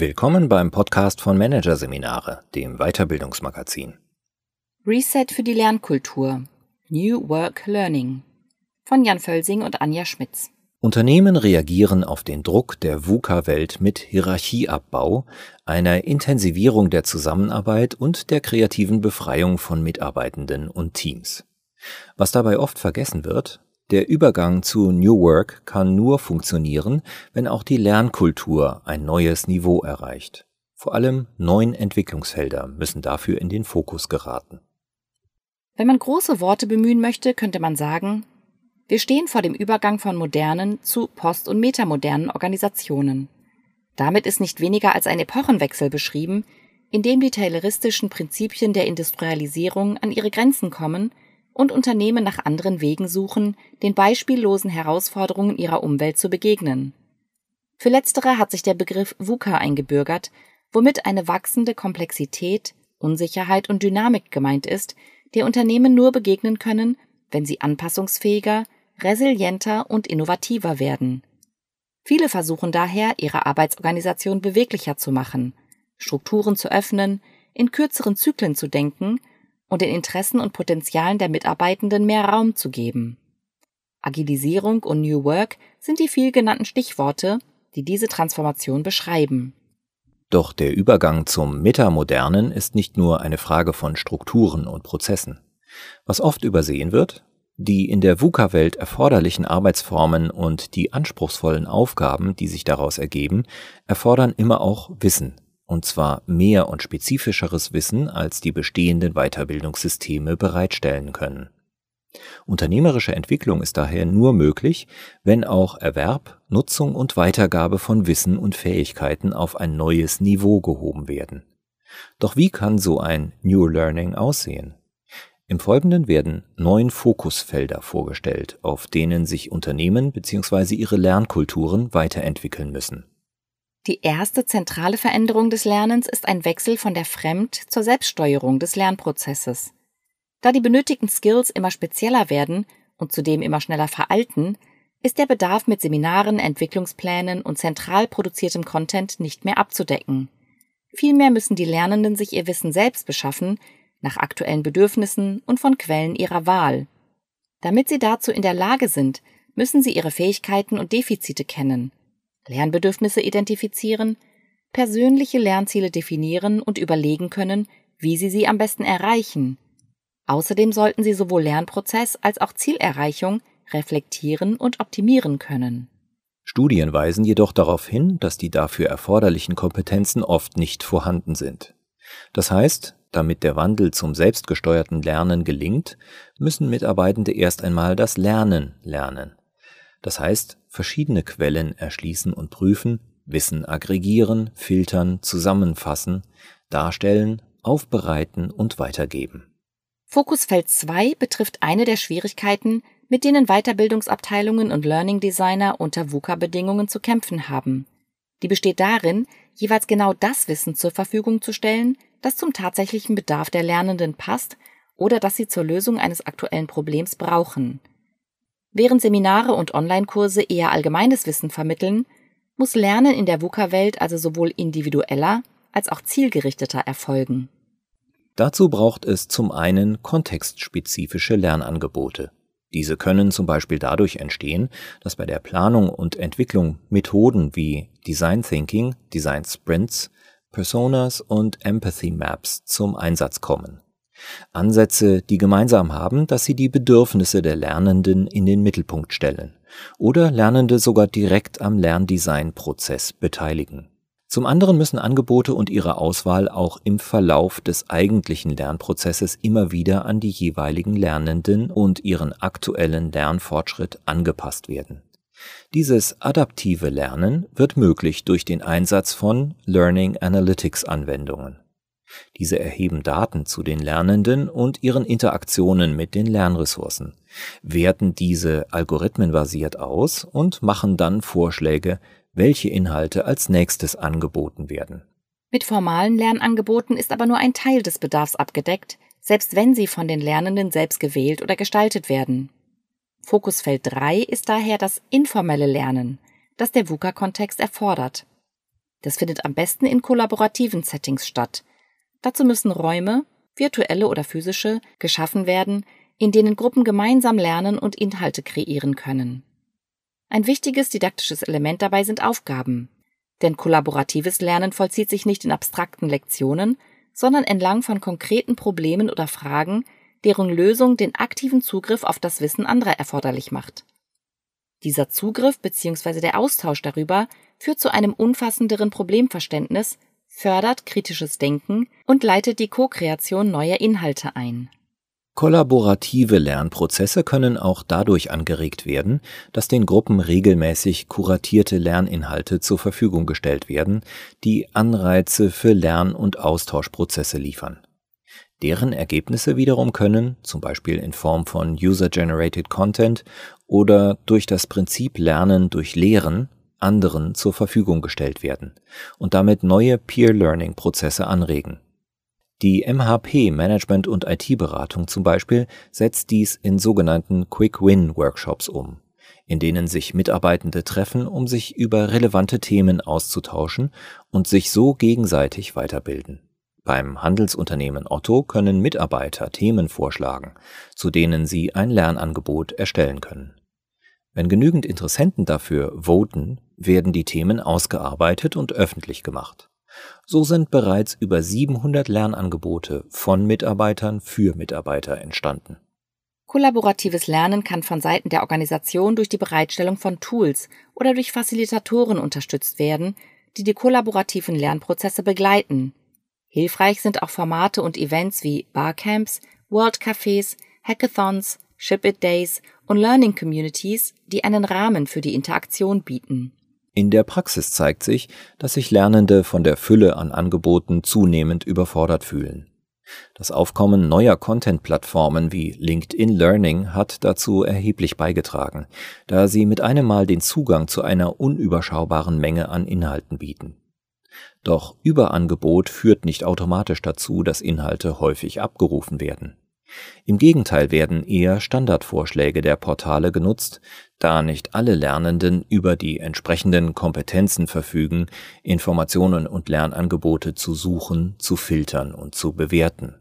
Willkommen beim Podcast von Managerseminare, dem Weiterbildungsmagazin. Reset für die Lernkultur. New Work Learning. Von Jan Völsing und Anja Schmitz. Unternehmen reagieren auf den Druck der VUCA-Welt mit Hierarchieabbau, einer Intensivierung der Zusammenarbeit und der kreativen Befreiung von Mitarbeitenden und Teams. Was dabei oft vergessen wird, der Übergang zu New Work kann nur funktionieren, wenn auch die Lernkultur ein neues Niveau erreicht. Vor allem neun Entwicklungsfelder müssen dafür in den Fokus geraten. Wenn man große Worte bemühen möchte, könnte man sagen, wir stehen vor dem Übergang von modernen zu post- und metamodernen Organisationen. Damit ist nicht weniger als ein Epochenwechsel beschrieben, in dem die tayloristischen Prinzipien der Industrialisierung an ihre Grenzen kommen und Unternehmen nach anderen Wegen suchen, den beispiellosen Herausforderungen ihrer Umwelt zu begegnen. Für letztere hat sich der Begriff VUCA eingebürgert, womit eine wachsende Komplexität, Unsicherheit und Dynamik gemeint ist, der Unternehmen nur begegnen können, wenn sie anpassungsfähiger, resilienter und innovativer werden. Viele versuchen daher, ihre Arbeitsorganisation beweglicher zu machen, Strukturen zu öffnen, in kürzeren Zyklen zu denken und den Interessen und Potenzialen der Mitarbeitenden mehr Raum zu geben. Agilisierung und New Work sind die viel genannten Stichworte, die diese Transformation beschreiben. Doch der Übergang zum Metamodernen ist nicht nur eine Frage von Strukturen und Prozessen. Was oft übersehen wird, die in der VUCA-Welt erforderlichen Arbeitsformen und die anspruchsvollen Aufgaben, die sich daraus ergeben, erfordern immer auch Wissen, und zwar mehr und spezifischeres Wissen, als die bestehenden Weiterbildungssysteme bereitstellen können. Unternehmerische Entwicklung ist daher nur möglich, wenn auch Erwerb, Nutzung und Weitergabe von Wissen und Fähigkeiten auf ein neues Niveau gehoben werden. Doch wie kann so ein New Learning aussehen? Im Folgenden werden neun Fokusfelder vorgestellt, auf denen sich Unternehmen bzw. ihre Lernkulturen weiterentwickeln müssen. Die erste zentrale Veränderung des Lernens ist ein Wechsel von der Fremd- zur Selbststeuerung des Lernprozesses. Da die benötigten Skills immer spezieller werden und zudem immer schneller veralten, ist der Bedarf mit Seminaren, Entwicklungsplänen und zentral produziertem Content nicht mehr abzudecken. Vielmehr müssen die Lernenden sich ihr Wissen selbst beschaffen, nach aktuellen Bedürfnissen und von Quellen ihrer Wahl. Damit sie dazu in der Lage sind, müssen sie ihre Fähigkeiten und Defizite kennen Lernbedürfnisse identifizieren, persönliche Lernziele definieren und überlegen können, wie sie sie am besten erreichen. Außerdem sollten sie sowohl Lernprozess als auch Zielerreichung reflektieren und optimieren können. Studien weisen jedoch darauf hin, dass die dafür erforderlichen Kompetenzen oft nicht vorhanden sind. Das heißt, damit der Wandel zum selbstgesteuerten Lernen gelingt, müssen Mitarbeitende erst einmal das Lernen lernen. Das heißt, verschiedene Quellen erschließen und prüfen, Wissen aggregieren, filtern, zusammenfassen, darstellen, aufbereiten und weitergeben. Fokusfeld 2 betrifft eine der Schwierigkeiten, mit denen Weiterbildungsabteilungen und Learning Designer unter VUCA-Bedingungen zu kämpfen haben. Die besteht darin, jeweils genau das Wissen zur Verfügung zu stellen, das zum tatsächlichen Bedarf der Lernenden passt oder das sie zur Lösung eines aktuellen Problems brauchen. Während Seminare und Online-Kurse eher allgemeines Wissen vermitteln, muss Lernen in der VUCA-Welt also sowohl individueller als auch zielgerichteter erfolgen. Dazu braucht es zum einen kontextspezifische Lernangebote. Diese können zum Beispiel dadurch entstehen, dass bei der Planung und Entwicklung Methoden wie Design Thinking, Design Sprints, Personas und Empathy Maps zum Einsatz kommen. Ansätze, die gemeinsam haben, dass sie die Bedürfnisse der Lernenden in den Mittelpunkt stellen oder Lernende sogar direkt am Lerndesignprozess beteiligen. Zum anderen müssen Angebote und ihre Auswahl auch im Verlauf des eigentlichen Lernprozesses immer wieder an die jeweiligen Lernenden und ihren aktuellen Lernfortschritt angepasst werden. Dieses adaptive Lernen wird möglich durch den Einsatz von Learning Analytics Anwendungen. Diese erheben Daten zu den Lernenden und ihren Interaktionen mit den Lernressourcen, werten diese algorithmenbasiert aus und machen dann Vorschläge, welche Inhalte als nächstes angeboten werden. Mit formalen Lernangeboten ist aber nur ein Teil des Bedarfs abgedeckt, selbst wenn sie von den Lernenden selbst gewählt oder gestaltet werden. Fokusfeld 3 ist daher das informelle Lernen, das der VUCA-Kontext erfordert. Das findet am besten in kollaborativen Settings statt. Dazu müssen Räume, virtuelle oder physische, geschaffen werden, in denen Gruppen gemeinsam lernen und Inhalte kreieren können. Ein wichtiges didaktisches Element dabei sind Aufgaben. Denn kollaboratives Lernen vollzieht sich nicht in abstrakten Lektionen, sondern entlang von konkreten Problemen oder Fragen, deren Lösung den aktiven Zugriff auf das Wissen anderer erforderlich macht. Dieser Zugriff bzw. der Austausch darüber führt zu einem umfassenderen Problemverständnis, fördert kritisches Denken und leitet die Co-Kreation neuer Inhalte ein. Kollaborative Lernprozesse können auch dadurch angeregt werden, dass den Gruppen regelmäßig kuratierte Lerninhalte zur Verfügung gestellt werden, die Anreize für Lern- und Austauschprozesse liefern. Deren Ergebnisse wiederum können, zum Beispiel in Form von User-Generated Content oder durch das Prinzip Lernen durch Lehren, anderen zur Verfügung gestellt werden und damit neue Peer-Learning-Prozesse anregen. Die MHP Management und IT-Beratung zum Beispiel setzt dies in sogenannten Quick-Win-Workshops um, in denen sich Mitarbeitende treffen, um sich über relevante Themen auszutauschen und sich so gegenseitig weiterbilden. Beim Handelsunternehmen Otto können Mitarbeiter Themen vorschlagen, zu denen sie ein Lernangebot erstellen können. Wenn genügend Interessenten dafür voten, werden die Themen ausgearbeitet und öffentlich gemacht. So sind bereits über 700 Lernangebote von Mitarbeitern für Mitarbeiter entstanden. Kollaboratives Lernen kann von Seiten der Organisation durch die Bereitstellung von Tools oder durch Facilitatoren unterstützt werden, die die kollaborativen Lernprozesse begleiten. Hilfreich sind auch Formate und Events wie Barcamps, World Cafés, Hackathons, Ship It Days und Learning Communities, die einen Rahmen für die Interaktion bieten. In der Praxis zeigt sich, dass sich Lernende von der Fülle an Angeboten zunehmend überfordert fühlen. Das Aufkommen neuer Content-Plattformen wie LinkedIn Learning hat dazu erheblich beigetragen, da sie mit einem Mal den Zugang zu einer unüberschaubaren Menge an Inhalten bieten. Doch Überangebot führt nicht automatisch dazu, dass Inhalte häufig abgerufen werden. Im Gegenteil werden eher Standardvorschläge der Portale genutzt, da nicht alle Lernenden über die entsprechenden Kompetenzen verfügen, Informationen und Lernangebote zu suchen, zu filtern und zu bewerten.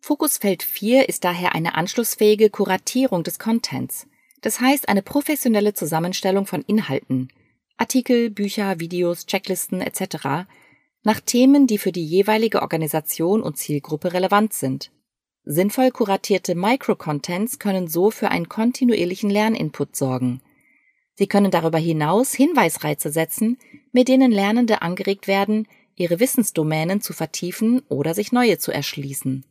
Fokusfeld 4 ist daher eine anschlussfähige Kuratierung des Contents, das heißt eine professionelle Zusammenstellung von Inhalten, Artikel, Bücher, Videos, Checklisten etc., nach Themen, die für die jeweilige Organisation und Zielgruppe relevant sind. Sinnvoll kuratierte Microcontents können so für einen kontinuierlichen Lerninput sorgen. Sie können darüber hinaus Hinweisreize setzen, mit denen Lernende angeregt werden, ihre Wissensdomänen zu vertiefen oder sich neue zu erschließen.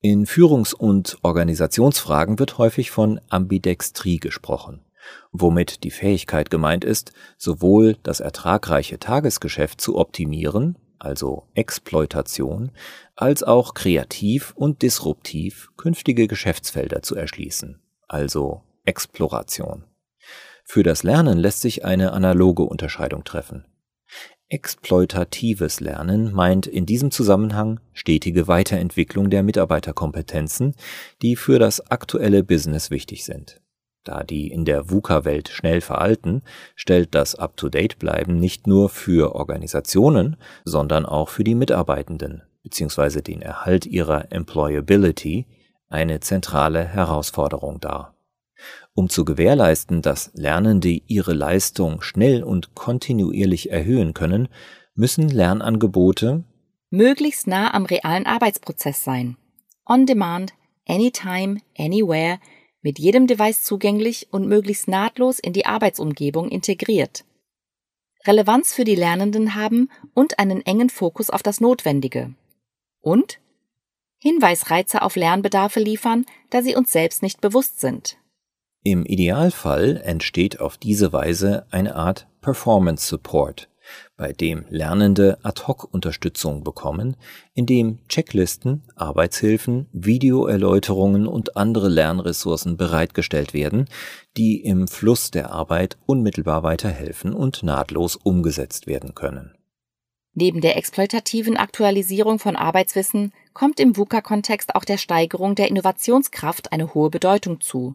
In Führungs- und Organisationsfragen wird häufig von Ambidextrie gesprochen, womit die Fähigkeit gemeint ist, sowohl das ertragreiche Tagesgeschäft zu optimieren also Exploitation, als auch kreativ und disruptiv künftige Geschäftsfelder zu erschließen, also Exploration. Für das Lernen lässt sich eine analoge Unterscheidung treffen. Exploitatives Lernen meint in diesem Zusammenhang stetige Weiterentwicklung der Mitarbeiterkompetenzen, die für das aktuelle Business wichtig sind. Da die in der VUCA-Welt schnell veralten, stellt das Up-to-Date-Bleiben nicht nur für Organisationen, sondern auch für die Mitarbeitenden bzw. den Erhalt ihrer Employability eine zentrale Herausforderung dar. Um zu gewährleisten, dass Lernende ihre Leistung schnell und kontinuierlich erhöhen können, müssen Lernangebote möglichst nah am realen Arbeitsprozess sein. On demand, anytime, anywhere – mit jedem Device zugänglich und möglichst nahtlos in die Arbeitsumgebung integriert. Relevanz für die Lernenden haben und einen engen Fokus auf das Notwendige. Und Hinweisreize auf Lernbedarfe liefern, da sie uns selbst nicht bewusst sind. Im Idealfall entsteht auf diese Weise eine Art Performance Support, bei dem Lernende Ad-hoc-Unterstützung bekommen, indem Checklisten, Arbeitshilfen, Videoerläuterungen und andere Lernressourcen bereitgestellt werden, die im Fluss der Arbeit unmittelbar weiterhelfen und nahtlos umgesetzt werden können. Neben der exploitativen Aktualisierung von Arbeitswissen kommt im VUCA-Kontext auch der Steigerung der Innovationskraft eine hohe Bedeutung zu.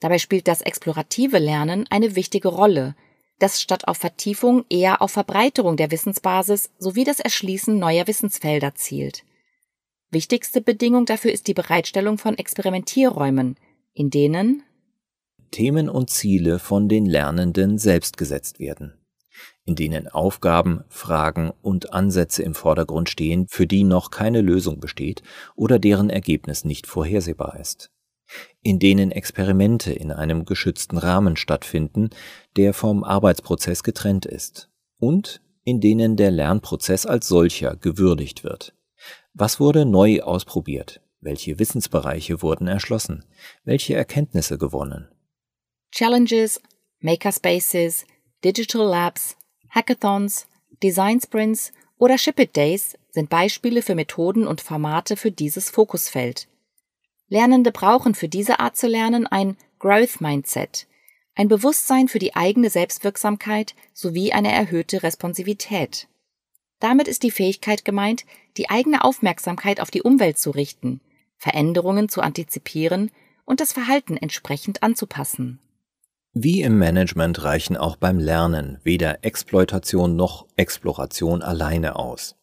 Dabei spielt das explorative Lernen eine wichtige Rolle – das statt auf Vertiefung eher auf Verbreiterung der Wissensbasis sowie das Erschließen neuer Wissensfelder zielt. Wichtigste Bedingung dafür ist die Bereitstellung von Experimentierräumen, in denen Themen und Ziele von den Lernenden selbst gesetzt werden, in denen Aufgaben, Fragen und Ansätze im Vordergrund stehen, für die noch keine Lösung besteht oder deren Ergebnis nicht vorhersehbar ist in denen Experimente in einem geschützten Rahmen stattfinden, der vom Arbeitsprozess getrennt ist, und in denen der Lernprozess als solcher gewürdigt wird. Was wurde neu ausprobiert? Welche Wissensbereiche wurden erschlossen? Welche Erkenntnisse gewonnen? Challenges, Makerspaces, Digital Labs, Hackathons, Design Sprints oder Ship It Days sind Beispiele für Methoden und Formate für dieses Fokusfeld. Lernende brauchen für diese Art zu lernen ein Growth Mindset, ein Bewusstsein für die eigene Selbstwirksamkeit sowie eine erhöhte Responsivität. Damit ist die Fähigkeit gemeint, die eigene Aufmerksamkeit auf die Umwelt zu richten, Veränderungen zu antizipieren und das Verhalten entsprechend anzupassen. Wie im Management reichen auch beim Lernen weder Exploitation noch Exploration alleine aus.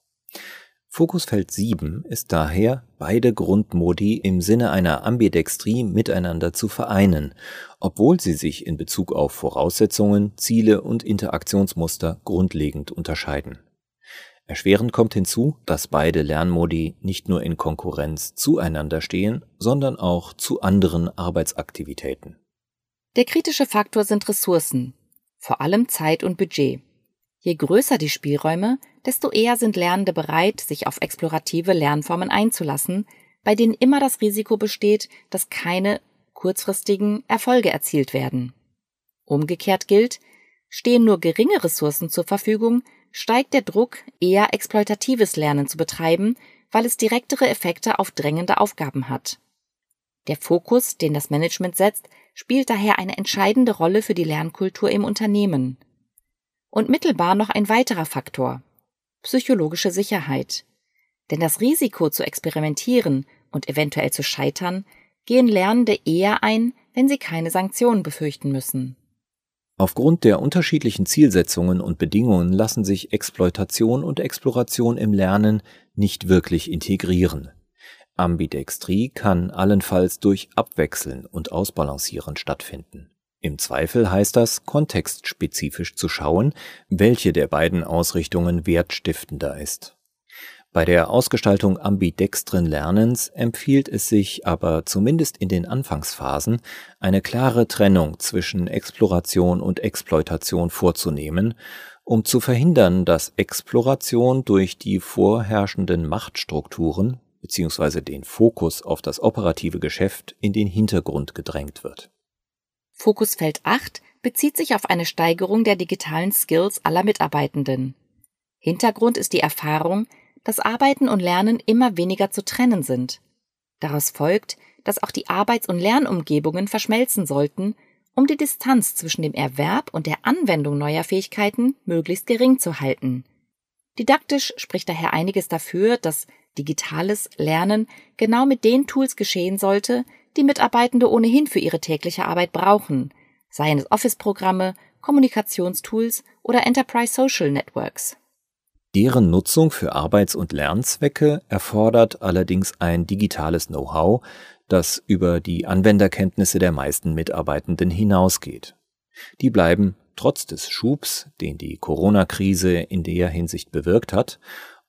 Fokusfeld 7 ist daher, beide Grundmodi im Sinne einer Ambidextrie miteinander zu vereinen, obwohl sie sich in Bezug auf Voraussetzungen, Ziele und Interaktionsmuster grundlegend unterscheiden. Erschwerend kommt hinzu, dass beide Lernmodi nicht nur in Konkurrenz zueinander stehen, sondern auch zu anderen Arbeitsaktivitäten. Der kritische Faktor sind Ressourcen, vor allem Zeit und Budget. Je größer die Spielräume, desto eher sind Lernende bereit, sich auf explorative Lernformen einzulassen, bei denen immer das Risiko besteht, dass keine kurzfristigen Erfolge erzielt werden. Umgekehrt gilt, stehen nur geringe Ressourcen zur Verfügung, steigt der Druck, eher exploitatives Lernen zu betreiben, weil es direktere Effekte auf drängende Aufgaben hat. Der Fokus, den das Management setzt, spielt daher eine entscheidende Rolle für die Lernkultur im Unternehmen. Und mittelbar noch ein weiterer Faktor psychologische Sicherheit. Denn das Risiko zu experimentieren und eventuell zu scheitern gehen Lernende eher ein, wenn sie keine Sanktionen befürchten müssen. Aufgrund der unterschiedlichen Zielsetzungen und Bedingungen lassen sich Exploitation und Exploration im Lernen nicht wirklich integrieren. Ambidextrie kann allenfalls durch Abwechseln und Ausbalancieren stattfinden. Im Zweifel heißt das, kontextspezifisch zu schauen, welche der beiden Ausrichtungen wertstiftender ist. Bei der Ausgestaltung ambidextren Lernens empfiehlt es sich aber zumindest in den Anfangsphasen, eine klare Trennung zwischen Exploration und Exploitation vorzunehmen, um zu verhindern, dass Exploration durch die vorherrschenden Machtstrukturen bzw. den Fokus auf das operative Geschäft in den Hintergrund gedrängt wird. Fokusfeld 8 bezieht sich auf eine Steigerung der digitalen Skills aller Mitarbeitenden. Hintergrund ist die Erfahrung, dass Arbeiten und Lernen immer weniger zu trennen sind. Daraus folgt, dass auch die Arbeits- und Lernumgebungen verschmelzen sollten, um die Distanz zwischen dem Erwerb und der Anwendung neuer Fähigkeiten möglichst gering zu halten. Didaktisch spricht daher einiges dafür, dass digitales Lernen genau mit den Tools geschehen sollte, die Mitarbeitende ohnehin für ihre tägliche Arbeit brauchen, seien es Office-Programme, Kommunikationstools oder Enterprise Social Networks. Deren Nutzung für Arbeits- und Lernzwecke erfordert allerdings ein digitales Know-how, das über die Anwenderkenntnisse der meisten Mitarbeitenden hinausgeht. Die bleiben trotz des Schubs, den die Corona-Krise in der Hinsicht bewirkt hat,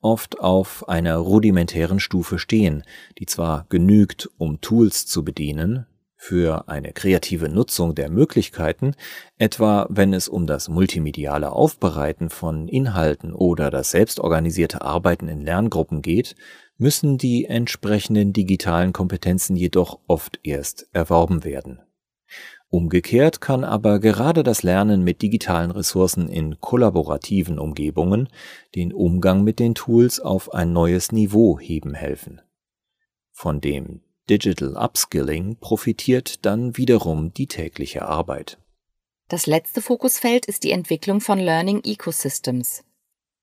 oft auf einer rudimentären Stufe stehen, die zwar genügt, um Tools zu bedienen, für eine kreative Nutzung der Möglichkeiten, etwa wenn es um das multimediale Aufbereiten von Inhalten oder das selbstorganisierte Arbeiten in Lerngruppen geht, müssen die entsprechenden digitalen Kompetenzen jedoch oft erst erworben werden. Umgekehrt kann aber gerade das Lernen mit digitalen Ressourcen in kollaborativen Umgebungen den Umgang mit den Tools auf ein neues Niveau heben helfen. Von dem Digital Upskilling profitiert dann wiederum die tägliche Arbeit. Das letzte Fokusfeld ist die Entwicklung von Learning Ecosystems.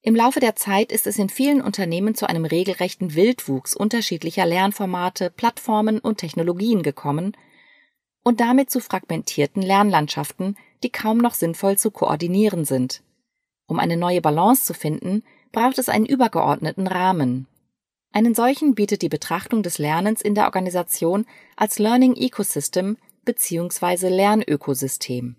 Im Laufe der Zeit ist es in vielen Unternehmen zu einem regelrechten Wildwuchs unterschiedlicher Lernformate, Plattformen und Technologien gekommen, und damit zu fragmentierten Lernlandschaften, die kaum noch sinnvoll zu koordinieren sind. Um eine neue Balance zu finden, braucht es einen übergeordneten Rahmen. Einen solchen bietet die Betrachtung des Lernens in der Organisation als Learning Ecosystem bzw. Lernökosystem.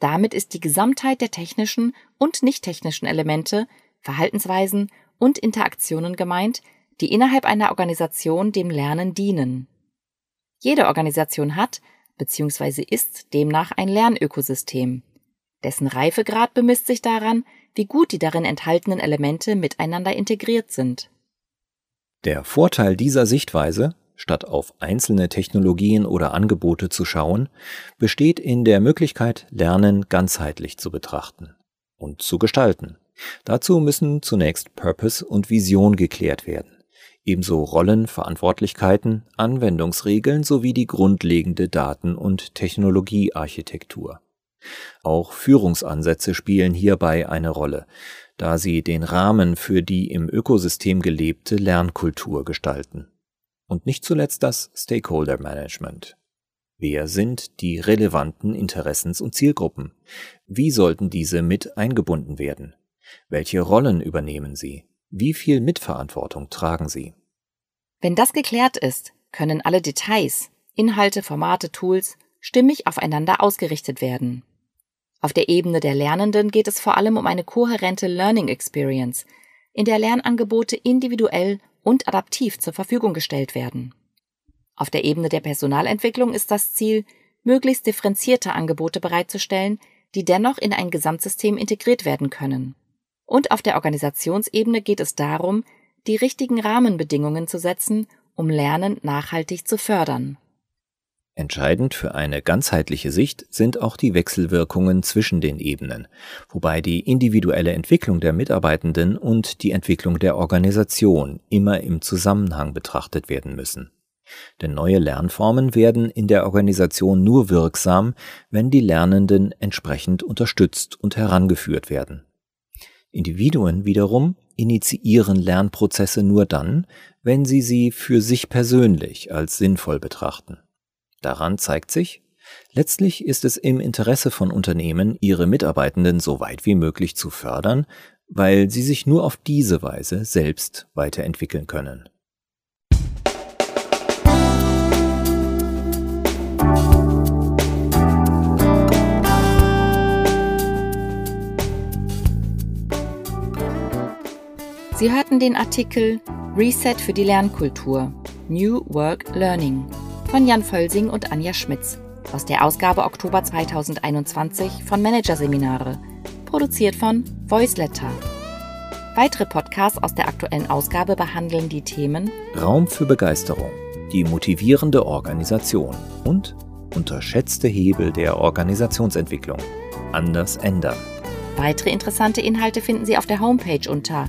Damit ist die Gesamtheit der technischen und nicht technischen Elemente, Verhaltensweisen und Interaktionen gemeint, die innerhalb einer Organisation dem Lernen dienen. Jede Organisation hat bzw. ist demnach ein Lernökosystem. Dessen Reifegrad bemisst sich daran, wie gut die darin enthaltenen Elemente miteinander integriert sind. Der Vorteil dieser Sichtweise, statt auf einzelne Technologien oder Angebote zu schauen, besteht in der Möglichkeit, Lernen ganzheitlich zu betrachten und zu gestalten. Dazu müssen zunächst Purpose und Vision geklärt werden ebenso Rollen, Verantwortlichkeiten, Anwendungsregeln sowie die grundlegende Daten- und Technologiearchitektur. Auch Führungsansätze spielen hierbei eine Rolle, da sie den Rahmen für die im Ökosystem gelebte Lernkultur gestalten. Und nicht zuletzt das Stakeholder Management. Wer sind die relevanten Interessens- und Zielgruppen? Wie sollten diese mit eingebunden werden? Welche Rollen übernehmen sie? Wie viel Mitverantwortung tragen sie? Wenn das geklärt ist, können alle Details, Inhalte, Formate, Tools stimmig aufeinander ausgerichtet werden. Auf der Ebene der Lernenden geht es vor allem um eine kohärente Learning Experience, in der Lernangebote individuell und adaptiv zur Verfügung gestellt werden. Auf der Ebene der Personalentwicklung ist das Ziel, möglichst differenzierte Angebote bereitzustellen, die dennoch in ein Gesamtsystem integriert werden können. Und auf der Organisationsebene geht es darum, die richtigen Rahmenbedingungen zu setzen, um Lernen nachhaltig zu fördern. Entscheidend für eine ganzheitliche Sicht sind auch die Wechselwirkungen zwischen den Ebenen, wobei die individuelle Entwicklung der Mitarbeitenden und die Entwicklung der Organisation immer im Zusammenhang betrachtet werden müssen. Denn neue Lernformen werden in der Organisation nur wirksam, wenn die Lernenden entsprechend unterstützt und herangeführt werden. Individuen wiederum initiieren Lernprozesse nur dann, wenn sie sie für sich persönlich als sinnvoll betrachten. Daran zeigt sich, letztlich ist es im Interesse von Unternehmen, ihre Mitarbeitenden so weit wie möglich zu fördern, weil sie sich nur auf diese Weise selbst weiterentwickeln können. Sie hörten den Artikel Reset für die Lernkultur New Work Learning von Jan Völsing und Anja Schmitz aus der Ausgabe Oktober 2021 von Managerseminare, produziert von Voiceletter. Weitere Podcasts aus der aktuellen Ausgabe behandeln die Themen Raum für Begeisterung, die motivierende Organisation und unterschätzte Hebel der Organisationsentwicklung. Anders ändern. Weitere interessante Inhalte finden Sie auf der Homepage unter